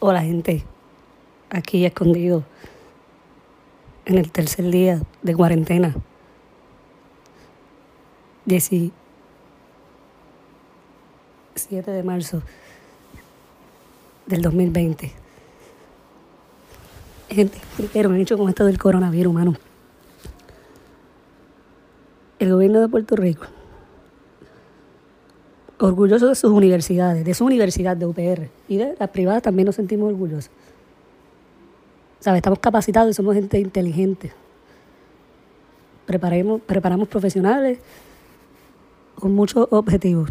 Hola gente, aquí escondido en el tercer día de cuarentena. 17 de marzo del 2020. Gente, me han dicho con esto del coronavirus, mano. El gobierno de Puerto Rico, orgulloso de sus universidades, de su universidad de UPR y de las privadas también nos sentimos orgullosos. ¿Sabes? Estamos capacitados y somos gente inteligente. Preparemos, preparamos profesionales con muchos objetivos.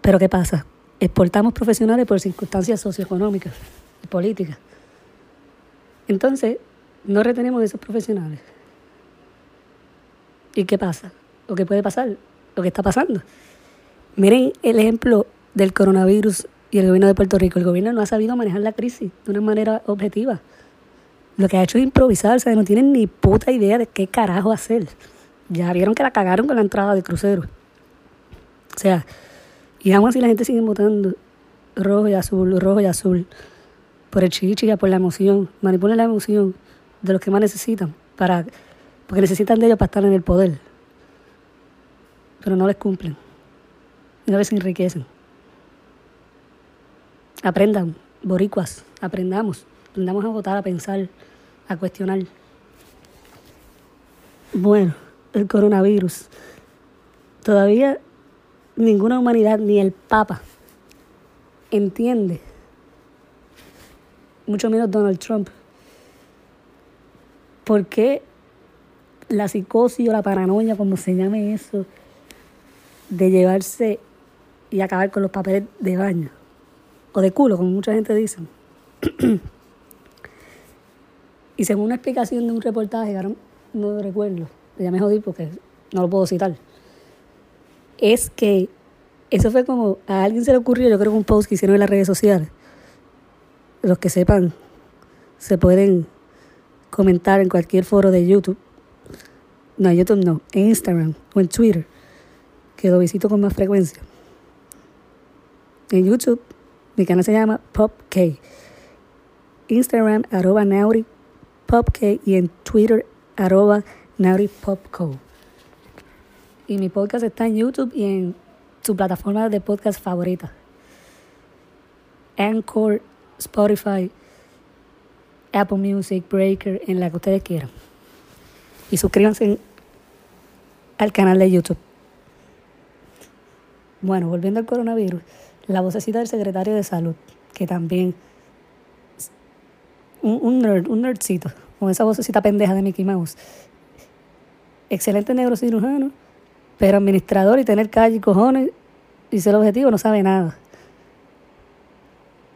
Pero ¿qué pasa? Exportamos profesionales por circunstancias socioeconómicas y políticas. Entonces, no retenemos esos profesionales. ¿Y qué pasa? ¿O qué puede pasar? Lo que está pasando. Miren el ejemplo del coronavirus y el gobierno de Puerto Rico. El gobierno no ha sabido manejar la crisis de una manera objetiva. Lo que ha hecho es improvisar, o sea, no tienen ni puta idea de qué carajo hacer. Ya vieron que la cagaron con la entrada de crucero. O sea, y aún así la gente sigue votando rojo y azul, rojo y azul, por el chichiya, por la emoción. Manipulan la emoción de los que más necesitan, para, porque necesitan de ellos para estar en el poder. Pero no les cumplen. No les enriquecen. Aprendan, boricuas, aprendamos. Aprendamos a votar, a pensar, a cuestionar. Bueno el coronavirus. Todavía ninguna humanidad, ni el Papa, entiende, mucho menos Donald Trump, por qué la psicosis o la paranoia, como se llame eso, de llevarse y acabar con los papeles de baño, o de culo, como mucha gente dice. y según una explicación de un reportaje, ahora no recuerdo, ya me jodí porque no lo puedo citar, es que eso fue como a alguien se le ocurrió, yo creo que un post que hicieron en las redes sociales. Los que sepan se pueden comentar en cualquier foro de YouTube. No, YouTube no, en Instagram o en Twitter, que lo visito con más frecuencia. En YouTube, mi canal se llama PopK. Instagram, arroba Nauri PopK y en Twitter, arroba Nauri Popco. Y mi podcast está en YouTube y en su plataforma de podcast favorita. Anchor, Spotify, Apple Music, Breaker, en la que ustedes quieran. Y suscríbanse al canal de YouTube. Bueno, volviendo al coronavirus, la vocecita del secretario de salud, que también un, nerd, un nerdcito, con esa vocecita pendeja de Mickey Mouse, excelente neurocirujano, pero administrador y tener calle y cojones y ser objetivo no sabe nada.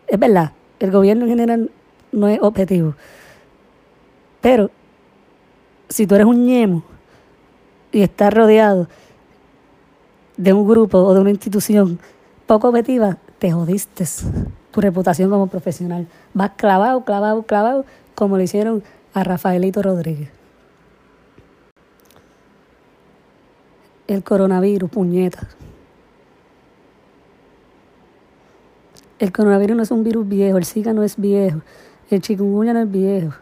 Es verdad, el gobierno en general no es objetivo. Pero si tú eres un ñemo y estás rodeado de un grupo o de una institución poco objetiva, te jodiste tu reputación como profesional. Vas clavado, clavado, clavado, como le hicieron a Rafaelito Rodríguez. el coronavirus, puñeta. El coronavirus no es un virus viejo, el Zika no es viejo, el chikungunya no es viejo,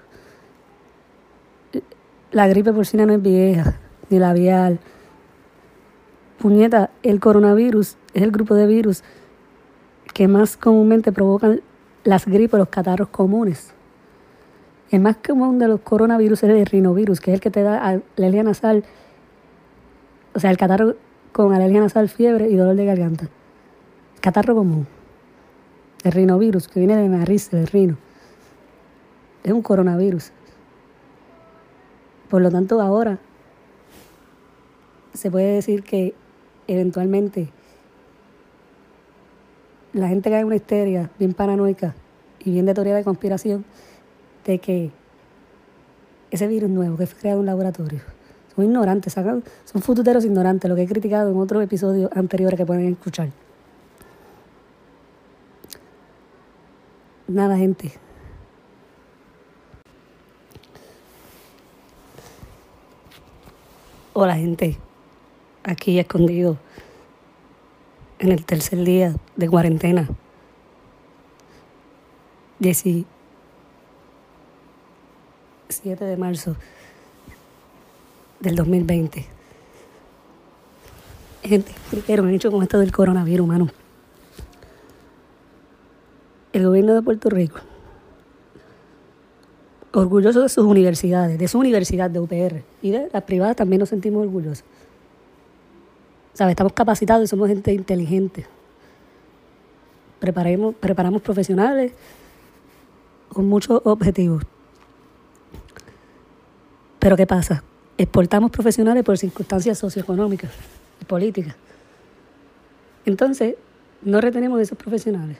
la gripe porcina no es vieja, ni la vial. Puñeta, el coronavirus es el grupo de virus que más comúnmente provocan las gripes, los catarros comunes. El más común de los coronavirus es el rinovirus, que es el que te da alergia nasal o sea, el catarro con alergia nasal, fiebre y dolor de garganta. Catarro común. El rinovirus, que viene de nariz, del rino. Es un coronavirus. Por lo tanto, ahora se puede decir que eventualmente la gente cae en una histeria bien paranoica y bien de teoría de conspiración de que ese virus nuevo que fue creado en un laboratorio son ignorantes, son fututeros ignorantes, lo que he criticado en otros episodios anteriores que pueden escuchar. Nada, gente. Hola, gente. Aquí escondido en el tercer día de cuarentena. 17 de marzo del 2020. Gente, me han hecho con esto del coronavirus, mano. El gobierno de Puerto Rico, orgulloso de sus universidades, de su universidad de UPR y de las privadas también nos sentimos orgullosos. ¿Sabes? Estamos capacitados y somos gente inteligente. Preparemos, preparamos profesionales con muchos objetivos. Pero ¿qué pasa? Exportamos profesionales por circunstancias socioeconómicas y políticas. Entonces, no retenemos esos profesionales.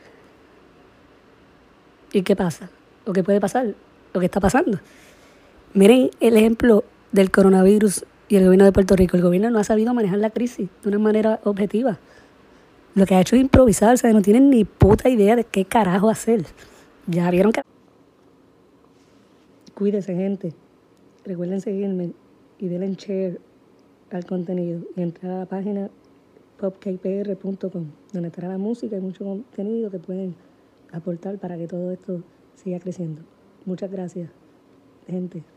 ¿Y qué pasa? Lo que puede pasar, lo que está pasando. Miren el ejemplo del coronavirus y el gobierno de Puerto Rico. El gobierno no ha sabido manejar la crisis de una manera objetiva. Lo que ha hecho es improvisar, o sea, no tienen ni puta idea de qué carajo hacer. Ya vieron que... Cuídense, gente. Recuerden seguirme y denle share al contenido. Y entrar a la página popkpr.com, donde estará la música y mucho contenido que pueden aportar para que todo esto siga creciendo. Muchas gracias, gente.